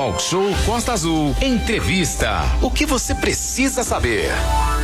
Talk Show Costa Azul. Entrevista. O que você precisa saber?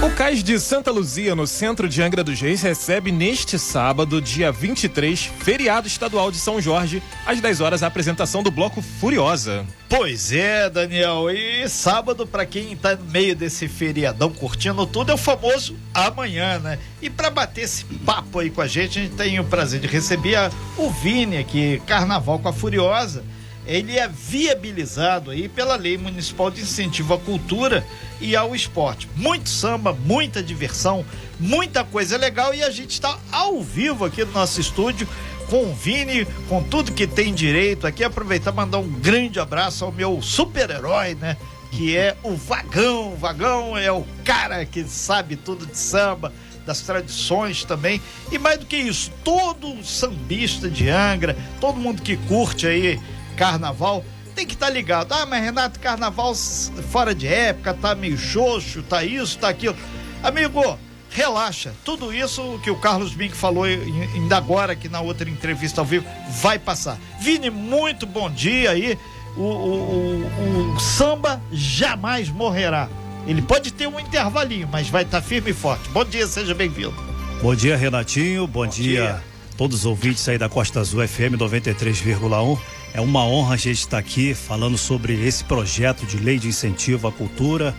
O Cais de Santa Luzia, no centro de Angra dos Reis, recebe neste sábado, dia 23, feriado estadual de São Jorge, às 10 horas, a apresentação do Bloco Furiosa. Pois é, Daniel. E sábado, para quem tá no meio desse feriadão curtindo tudo, é o famoso amanhã, né? E para bater esse papo aí com a gente, a gente tem o prazer de receber a, o Vini aqui, Carnaval com a Furiosa ele é viabilizado aí pela Lei Municipal de Incentivo à Cultura e ao Esporte. Muito samba, muita diversão, muita coisa legal e a gente está ao vivo aqui no nosso estúdio com o Vini, com tudo que tem direito aqui. Aproveitar mandar um grande abraço ao meu super-herói, né? Que é o Vagão. O Vagão é o cara que sabe tudo de samba, das tradições também. E mais do que isso, todo sambista de Angra, todo mundo que curte aí carnaval, tem que estar tá ligado. Ah, mas Renato, carnaval fora de época, tá meio xoxo, tá isso, tá aquilo. Amigo, relaxa. Tudo isso que o Carlos Mink falou ainda agora aqui na outra entrevista ao vivo vai passar. Vini, muito bom dia aí. O, o, o, o samba jamais morrerá. Ele pode ter um intervalinho, mas vai estar tá firme e forte. Bom dia, seja bem-vindo. Bom dia, Renatinho. Bom, bom dia, dia, todos os ouvintes aí da Costa Azul FM 93,1. É uma honra a gente estar aqui falando sobre esse projeto de lei de incentivo à cultura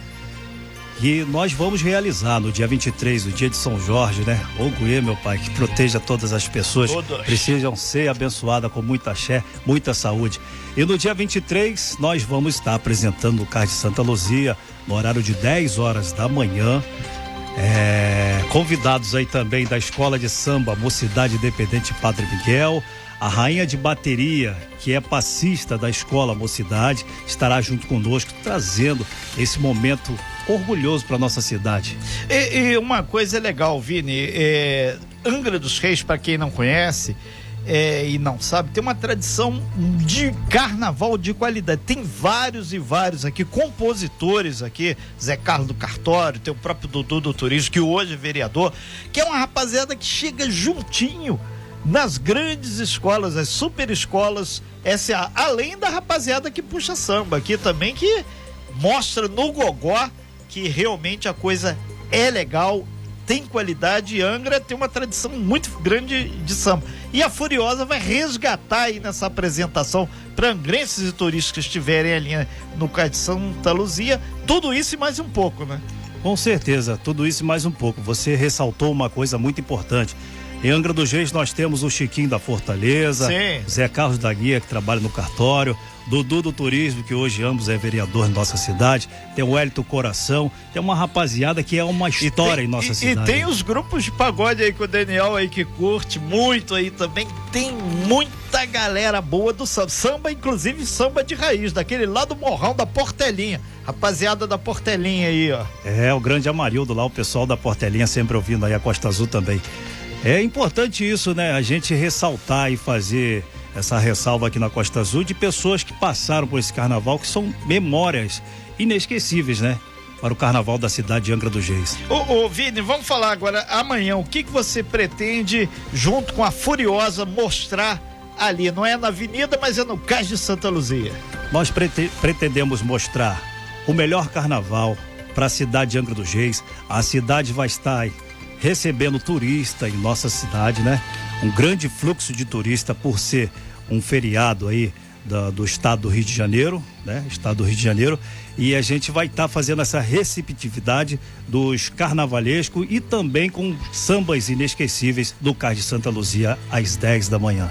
que nós vamos realizar no dia 23, o dia de São Jorge, né? Oguê, meu pai, que proteja todas as pessoas. Todos. Precisam ser abençoadas com muita fé, muita saúde. E no dia 23, nós vamos estar apresentando o Cais de Santa Luzia, no horário de 10 horas da manhã. É, convidados aí também da Escola de Samba Mocidade Independente Padre Miguel, a rainha de bateria, que é passista da escola Mocidade, estará junto conosco, trazendo esse momento orgulhoso para nossa cidade. E, e, uma coisa legal, Vini, é, Angra dos Reis, para quem não conhece é, e não sabe, tem uma tradição de carnaval de qualidade. Tem vários e vários aqui, compositores aqui, Zé Carlos do Cartório, tem o próprio Dudu do Turismo, que hoje é vereador, que é uma rapaziada que chega juntinho nas grandes escolas, as super escolas SA, além da rapaziada que puxa samba aqui também, que mostra no gogó que realmente a coisa é legal, tem qualidade e Angra tem uma tradição muito grande de samba. E a Furiosa vai resgatar aí nessa apresentação para angrenses e turistas que estiverem ali no Cais de Santa Luzia, tudo isso e mais um pouco, né? Com certeza, tudo isso e mais um pouco. Você ressaltou uma coisa muito importante. Em Angra dos Reis nós temos o Chiquinho da Fortaleza, Sim. Zé Carlos da Guia, que trabalha no cartório, Dudu do Turismo, que hoje ambos é vereador em nossa cidade, tem o Hélito Coração, tem uma rapaziada que é uma história tem, em nossa e, cidade. E tem os grupos de pagode aí com o Daniel aí que curte muito aí também, tem muita galera boa do samba, samba inclusive samba de raiz, daquele lá do Morrão da Portelinha, rapaziada da Portelinha aí, ó. É, o grande Amarildo lá, o pessoal da Portelinha sempre ouvindo aí a Costa Azul também. É importante isso, né? A gente ressaltar e fazer essa ressalva aqui na Costa Azul de pessoas que passaram por esse carnaval, que são memórias inesquecíveis, né? Para o carnaval da cidade de Angra dos Reis. Ô, ô Vini, vamos falar agora amanhã. O que, que você pretende, junto com a Furiosa, mostrar ali? Não é na avenida, mas é no Cais de Santa Luzia. Nós pretendemos mostrar o melhor carnaval para a cidade de Angra dos Reis. A cidade vai estar recebendo turista em nossa cidade, né? Um grande fluxo de turista por ser um feriado aí da, do estado do Rio de Janeiro, né? Estado do Rio de Janeiro. E a gente vai estar tá fazendo essa receptividade dos carnavalescos e também com sambas inesquecíveis do Cais de Santa Luzia às 10 da manhã.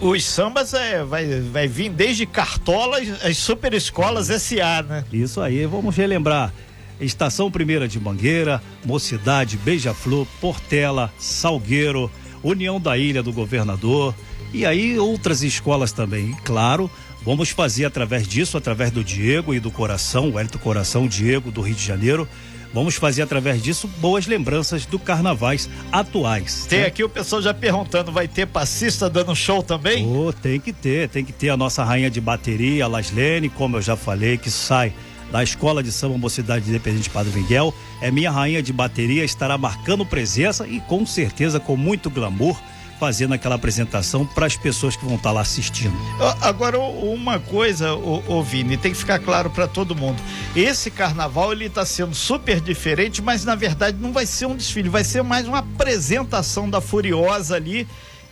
Os sambas é, vai, vai vir desde Cartola, as super escolas SA, né? Isso aí, vamos relembrar. Estação Primeira de Mangueira, Mocidade, Beija-Flor, Portela, Salgueiro, União da Ilha do Governador e aí outras escolas também. E, claro, vamos fazer através disso, através do Diego e do Coração, o Hélito Coração, Diego do Rio de Janeiro. Vamos fazer através disso boas lembranças do carnavais atuais. Tem né? aqui o pessoal já perguntando, vai ter passista dando show também? Oh, tem que ter, tem que ter a nossa rainha de bateria, a Laslene, como eu já falei, que sai da Escola de Samba Mocidade Independente Padre Miguel. É minha rainha de bateria, estará marcando presença e com certeza com muito glamour, fazendo aquela apresentação para as pessoas que vão estar lá assistindo. Agora, uma coisa, o Vini, tem que ficar claro para todo mundo. Esse carnaval ele está sendo super diferente, mas na verdade não vai ser um desfile, vai ser mais uma apresentação da Furiosa ali.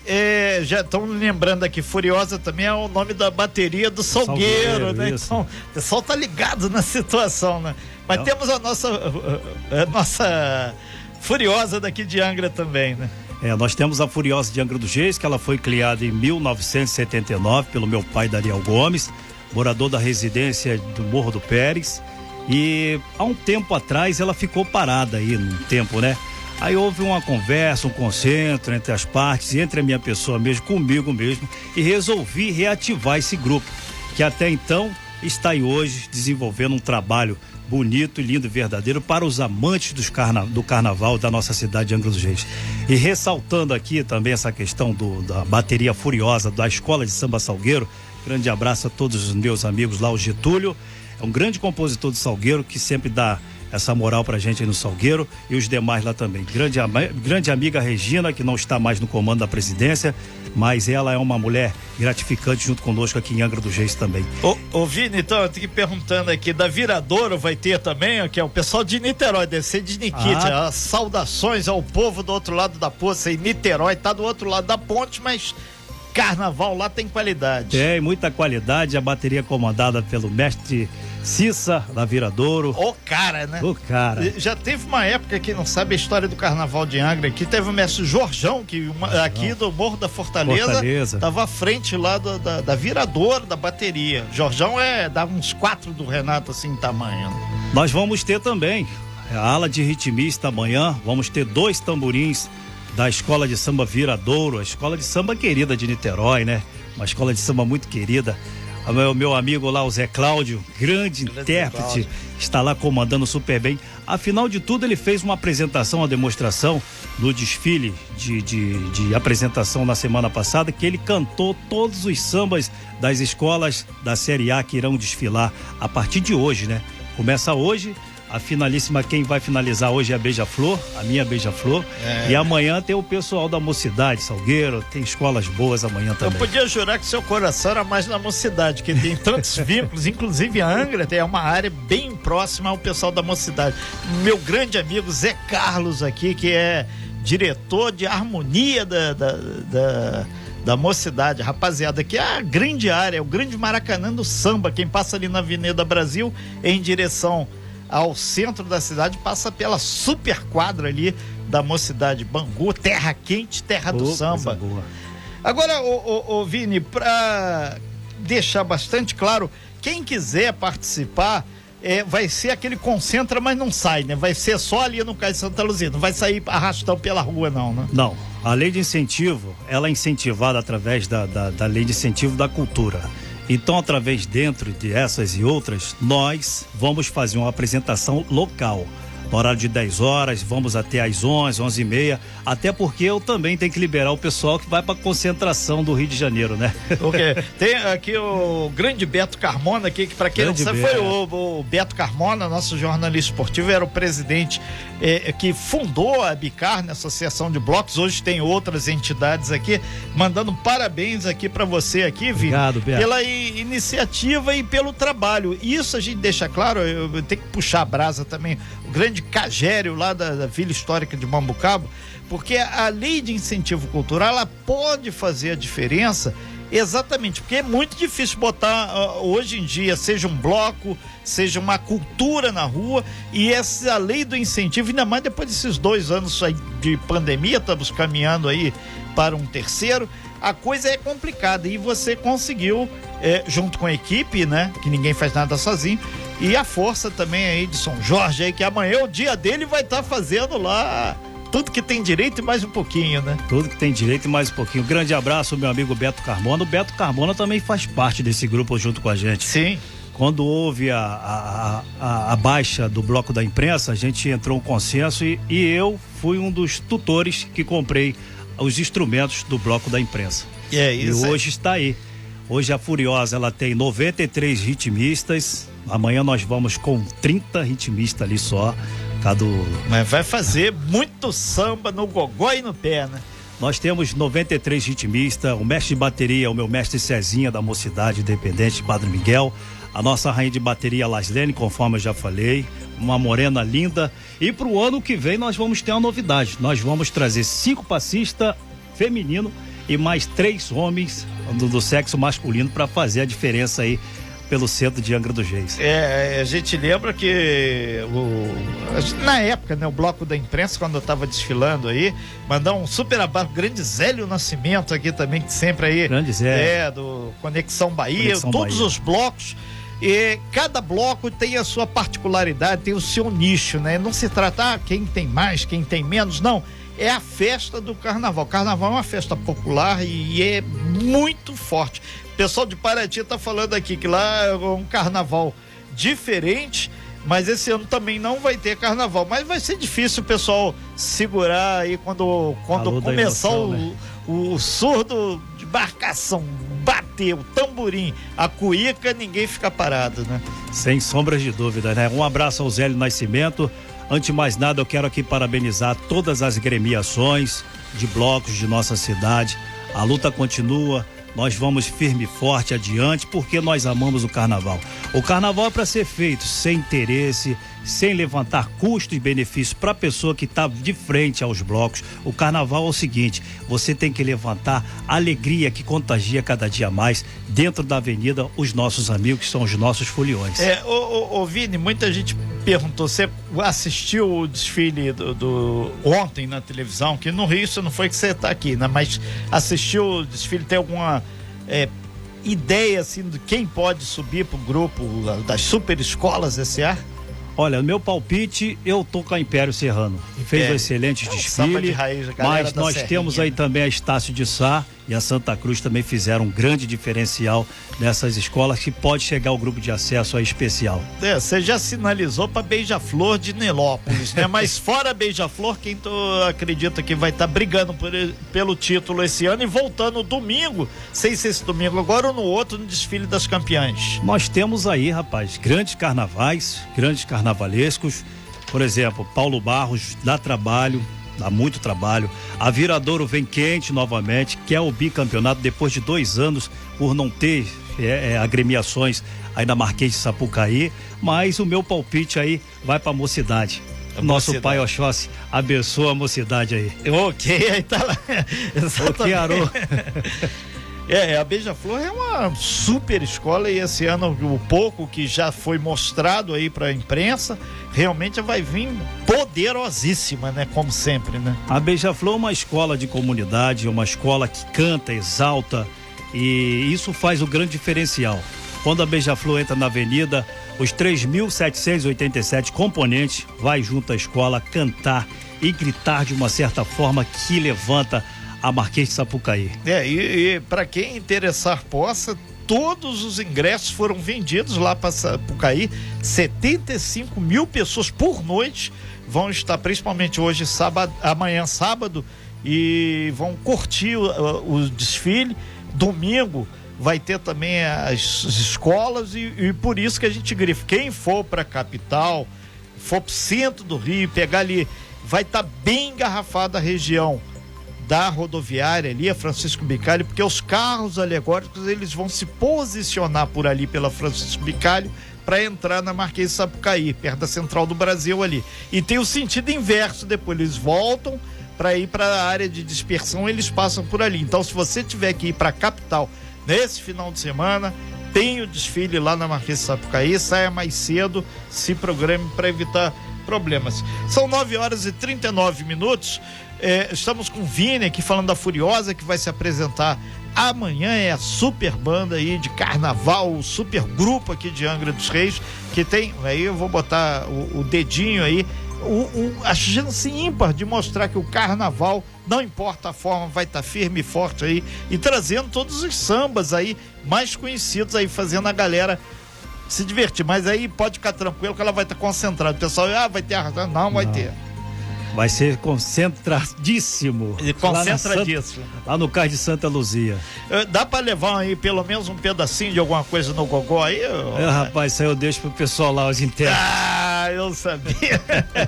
É, já estão lembrando aqui, Furiosa também é o nome da bateria do Salgueiro, Salgueiro né? Isso. Então, o pessoal tá ligado na situação, né? Mas temos a nossa, a nossa Furiosa daqui de Angra também, né? É, nós temos a Furiosa de Angra dos Reis, que ela foi criada em 1979 pelo meu pai Daniel Gomes, morador da residência do Morro do Pérez. E há um tempo atrás ela ficou parada aí, num tempo, né? Aí houve uma conversa, um concentro entre as partes, entre a minha pessoa mesmo, comigo mesmo, e resolvi reativar esse grupo, que até então está aí hoje desenvolvendo um trabalho bonito, lindo e verdadeiro para os amantes dos carna do carnaval da nossa cidade de Angra dos Reis. E ressaltando aqui também essa questão do, da bateria furiosa da Escola de Samba Salgueiro, grande abraço a todos os meus amigos lá, o Getúlio, é um grande compositor do Salgueiro que sempre dá essa moral pra gente aí no Salgueiro e os demais lá também. Grande, grande amiga Regina, que não está mais no comando da presidência, mas ela é uma mulher gratificante junto conosco aqui em Angra dos Reis também. Ô, ô Vini, então, eu tenho perguntando aqui, da Viradouro vai ter também, que é o pessoal de Niterói, deve ser de Nikit, ah. saudações ao povo do outro lado da poça, e Niterói tá do outro lado da ponte, mas carnaval lá tem qualidade. Tem muita qualidade, a bateria comandada pelo mestre Cissa, da Viradouro. O cara, né? O cara. Já teve uma época, que não sabe a história do Carnaval de Angra, que teve o mestre Jorjão, que uma, aqui do Morro da Fortaleza, Fortaleza. tava à frente lá do, da, da Viradouro, da bateria. Jorjão é, dava uns quatro do Renato, assim, em tamanho. Nós vamos ter também a ala de ritmista amanhã, vamos ter dois tamborins da Escola de Samba Viradouro, a escola de samba querida de Niterói, né? Uma escola de samba muito querida o meu, meu amigo lá, o Zé Cláudio, grande, grande intérprete, está lá comandando super bem. Afinal de tudo, ele fez uma apresentação, uma demonstração no desfile de, de, de apresentação na semana passada, que ele cantou todos os sambas das escolas da Série A que irão desfilar a partir de hoje, né? Começa hoje a finalíssima, quem vai finalizar hoje é a Beija-Flor, a minha Beija-Flor. É. E amanhã tem o pessoal da Mocidade, Salgueiro, tem escolas boas amanhã também. Eu podia jurar que seu coração era mais na Mocidade, que tem tantos vínculos, inclusive a Angra tem uma área bem próxima ao pessoal da Mocidade. Meu grande amigo Zé Carlos aqui, que é diretor de harmonia da, da, da da mocidade, rapaziada, que é a grande área, é o grande Maracanã do samba. Quem passa ali na Avenida Brasil em direção ao centro da cidade, passa pela super quadra ali da mocidade Bangu, terra quente, terra do samba. Agora, o, Vini, para deixar bastante claro, quem quiser participar, é, vai ser aquele concentra, mas não sai, né? Vai ser só ali no Cais Santa Luzia, não vai sair arrastão pela rua, não, né? Não. A lei de incentivo, ela é incentivada através da, da, da lei de incentivo da cultura. Então, através dentro de essas e outras, nós vamos fazer uma apresentação local horário de 10 horas, vamos até às 11, 11 e meia, até porque eu também tenho que liberar o pessoal que vai para concentração do Rio de Janeiro, né? Ok. Tem aqui o grande Beto Carmona aqui, que para quem grande não sabe, foi o, o, Beto Carmona, nosso jornalista esportivo, era o presidente eh, que fundou a Bicar, né, Associação de Blocos, hoje tem outras entidades aqui, mandando parabéns aqui para você aqui, Vi, Obrigado, Beto. pela iniciativa e pelo trabalho. Isso a gente deixa claro, eu, eu tenho que puxar a brasa também, grande cagério lá da, da Vila Histórica de Mambucabo, porque a lei de incentivo cultural ela pode fazer a diferença exatamente, porque é muito difícil botar uh, hoje em dia, seja um bloco, seja uma cultura na rua, e essa lei do incentivo, ainda mais depois desses dois anos de pandemia, estamos caminhando aí para um terceiro, a coisa é complicada e você conseguiu, é, junto com a equipe, né, que ninguém faz nada sozinho, e a força também aí de São Jorge aí, que amanhã o dia dele vai estar tá fazendo lá tudo que tem direito e mais um pouquinho, né? Tudo que tem direito e mais um pouquinho. Grande abraço, meu amigo Beto Carmona. O Beto Carmona também faz parte desse grupo junto com a gente. Sim. Quando houve a, a, a, a baixa do bloco da imprensa, a gente entrou um consenso e, e eu fui um dos tutores que comprei os instrumentos do bloco da imprensa. E é isso. E hoje está aí. Hoje a Furiosa ela tem 93 ritmistas, Amanhã nós vamos com 30 ritmistas ali só. Cada... Mas vai fazer muito samba no gogó e no pé, né? Nós temos 93 ritmistas, o mestre de bateria, o meu mestre Cezinha da Mocidade Independente, Padre Miguel, a nossa rainha de bateria Laslene, conforme eu já falei, uma morena linda. E para o ano que vem nós vamos ter uma novidade. Nós vamos trazer cinco passistas feminino e mais três homens do, do sexo masculino para fazer a diferença aí pelo centro de Angra dos Reis. É, a gente lembra que o, na época, né, o bloco da imprensa, quando eu estava desfilando aí, mandar um super abraço, grande Zélio Nascimento aqui também, que sempre aí. Grande Zélio. É, do Conexão Bahia, Conexão todos Bahia. os blocos. E cada bloco tem a sua particularidade, tem o seu nicho, né? Não se trata ah, quem tem mais, quem tem menos, não. É a festa do carnaval. Carnaval é uma festa popular e é muito forte. O pessoal de Paraty tá falando aqui que lá é um carnaval diferente, mas esse ano também não vai ter carnaval. Mas vai ser difícil o pessoal segurar aí quando, quando começar emoção, o, né? o surdo embarcação bater, o tamborim, a cuíca, ninguém fica parado, né? Sem sombras de dúvida, né? Um abraço ao Zélio Nascimento. Antes de mais nada, eu quero aqui parabenizar todas as gremiações de blocos de nossa cidade. A luta continua. Nós vamos firme e forte adiante porque nós amamos o carnaval. O carnaval é para ser feito sem interesse, sem levantar custos e benefícios para a pessoa que está de frente aos blocos. O carnaval é o seguinte: você tem que levantar a alegria que contagia cada dia mais dentro da avenida os nossos amigos, que são os nossos foliões. É, ô, ô, ô, Vini, muita gente perguntou, você assistiu o desfile do, do- ontem na televisão, que no Rio isso não foi que você tá aqui, né? Mas assistiu o desfile, tem alguma é, ideia assim de quem pode subir pro grupo das super escolas ar? Olha, meu palpite, eu tô com a Império Serrano. Fez Império. um excelente É desfile. de raiz, mas nós Serrinha, temos aí né? também a Estácio de Sá e a Santa Cruz também fizeram um grande diferencial nessas escolas que pode chegar ao grupo de acesso aí especial. É, você já sinalizou pra Beija-Flor de Nelópolis, né? Mas fora Beija-Flor, quem tu acredita que vai estar brigando por pelo título esse ano e voltando domingo, sei se esse domingo agora ou no outro, no desfile das campeãs. Nós temos aí, rapaz, grandes carnavais, grandes carnavalescos. Por exemplo, Paulo Barros dá trabalho, dá muito trabalho. A Viradouro vem quente novamente, que é o bicampeonato depois de dois anos por não ter é, é, agremiações aí na Marquês de Sapucaí. Mas o meu palpite aí vai pra mocidade. A Nosso mocidade. pai Oxóssi abençoa a mocidade aí. Ok, aí tá lá. Ok, Arô. É, a Beija-Flor é uma super escola e esse ano o pouco que já foi mostrado aí pra imprensa, realmente vai vir poderosíssima, né? Como sempre, né? A Beija-Flor é uma escola de comunidade, uma escola que canta, exalta e isso faz o grande diferencial. Quando a Beija-Flor entra na avenida, os 3.787 componentes vai junto à escola cantar e gritar de uma certa forma que levanta a Marquês de Sapucaí. É, e, e para quem interessar possa, todos os ingressos foram vendidos lá para Sapucaí. 75 mil pessoas por noite vão estar, principalmente hoje, sábado, amanhã, sábado, e vão curtir o, o desfile. Domingo vai ter também as escolas, e, e por isso que a gente grifa. Quem for para a capital, for para o centro do Rio, pegar ali, vai estar bem engarrafada a região da rodoviária ali, a Francisco Bicalho, porque os carros alegóricos eles vão se posicionar por ali pela Francisco Bicalho para entrar na Marquês Sapucaí, perto da Central do Brasil ali. E tem o sentido inverso depois, eles voltam para ir para a área de dispersão, eles passam por ali. Então, se você tiver que ir para a capital nesse final de semana, tem o desfile lá na Marquês de Sapucaí, saia mais cedo, se programe para evitar problemas. São 9 horas e 39 minutos. É, estamos com o Vini aqui falando da Furiosa, que vai se apresentar amanhã. É a super banda aí de carnaval, o super grupo aqui de Angra dos Reis, que tem. Aí eu vou botar o, o dedinho aí. O, o- a chance ímpar de mostrar que o carnaval, não importa a forma, vai estar firme e forte aí e trazendo todos os sambas aí mais conhecidos aí, fazendo a galera se divertir. Mas aí pode ficar tranquilo que ela vai estar concentrada. O pessoal, ah, vai ter arrasado. Não, vai Não. ter. Vai ser concentradíssimo. E Lá, na Santa- concentradíssimo. lá no Cais de Santa Luzia. Eh, Dá pra levar aí pelo menos um pedacinho de alguma coisa no gogó aí? É, rapaz, isso aí eu deixo pro pessoal lá, os internos. Ah, eu sabia.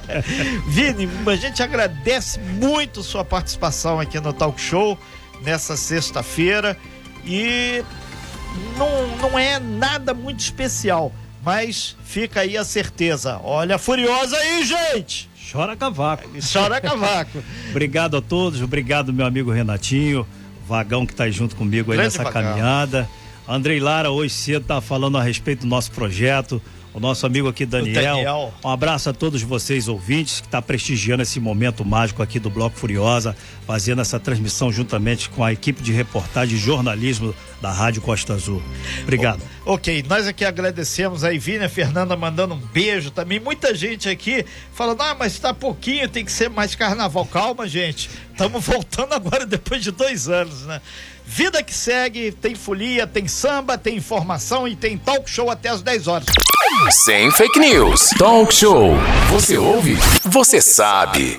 Vini, a gente agradece muito sua participação aqui no Talk Show nessa sexta-feira e não, não é nada muito especial, mas fica aí a certeza. Olha, furiosa aí, gente! Chora cavaco. Chora cavaco. obrigado a todos, obrigado meu amigo Renatinho, Vagão que está junto comigo aí Grande nessa vagão. caminhada. Andrei Lara hoje cedo tá falando a respeito do nosso projeto o nosso amigo aqui Daniel. Daniel. Um abraço a todos vocês ouvintes que está prestigiando esse momento mágico aqui do Bloco Furiosa, fazendo essa transmissão juntamente com a equipe de reportagem e jornalismo da Rádio Costa Azul. Obrigado. O, ok, nós aqui agradecemos a Ivina Fernanda mandando um beijo também. Muita gente aqui falando, ah, mas está pouquinho, tem que ser mais carnaval. Calma, gente. Estamos voltando agora depois de dois anos, né? Vida que segue, tem folia, tem samba, tem informação e tem talk show até as 10 horas. Sem fake news. Talk show. Você ouve? Você sabe.